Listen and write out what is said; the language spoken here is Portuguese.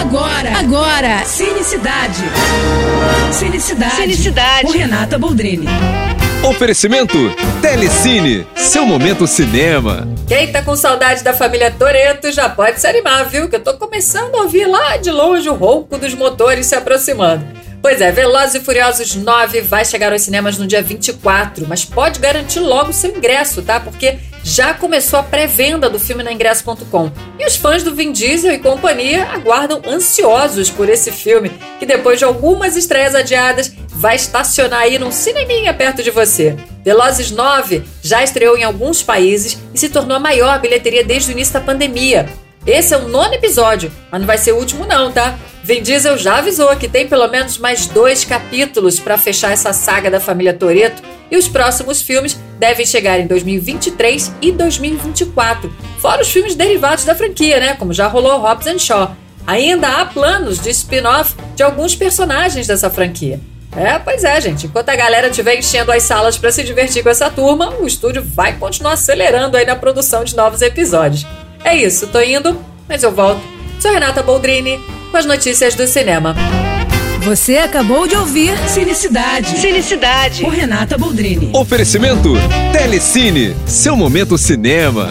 Agora, agora, Cinecidade. Cinecidade. Cinecidade. Com Renata Boldrini. Oferecimento Telecine, seu momento cinema. Quem tá com saudade da família Toreto já pode se animar, viu? Que eu tô começando a ouvir lá de longe o ronco dos motores se aproximando. Pois é, Velozes e Furiosos 9 vai chegar aos cinemas no dia 24, mas pode garantir logo seu ingresso, tá? Porque já começou a pré-venda do filme na ingresso.com. E os fãs do Vin Diesel e companhia aguardam ansiosos por esse filme, que depois de algumas estreias adiadas, vai estacionar aí num cineminha perto de você. Velozes 9 já estreou em alguns países e se tornou a maior bilheteria desde o início da pandemia. Esse é o nono episódio, mas não vai ser o último não, tá? Vin Diesel já avisou que tem pelo menos mais dois capítulos para fechar essa saga da família Toreto e os próximos filmes devem chegar em 2023 e 2024, fora os filmes derivados da franquia, né? Como já rolou Hobbs and Shaw. Ainda há planos de spin-off de alguns personagens dessa franquia. É, pois é, gente. Enquanto a galera estiver enchendo as salas para se divertir com essa turma, o estúdio vai continuar acelerando aí na produção de novos episódios. É isso, tô indo, mas eu volto. Sou Renata Boldrini com as notícias do cinema. Você acabou de ouvir Cinecidade. Cinecidade. Com Renata Boldrini. Oferecimento Telecine, seu momento cinema.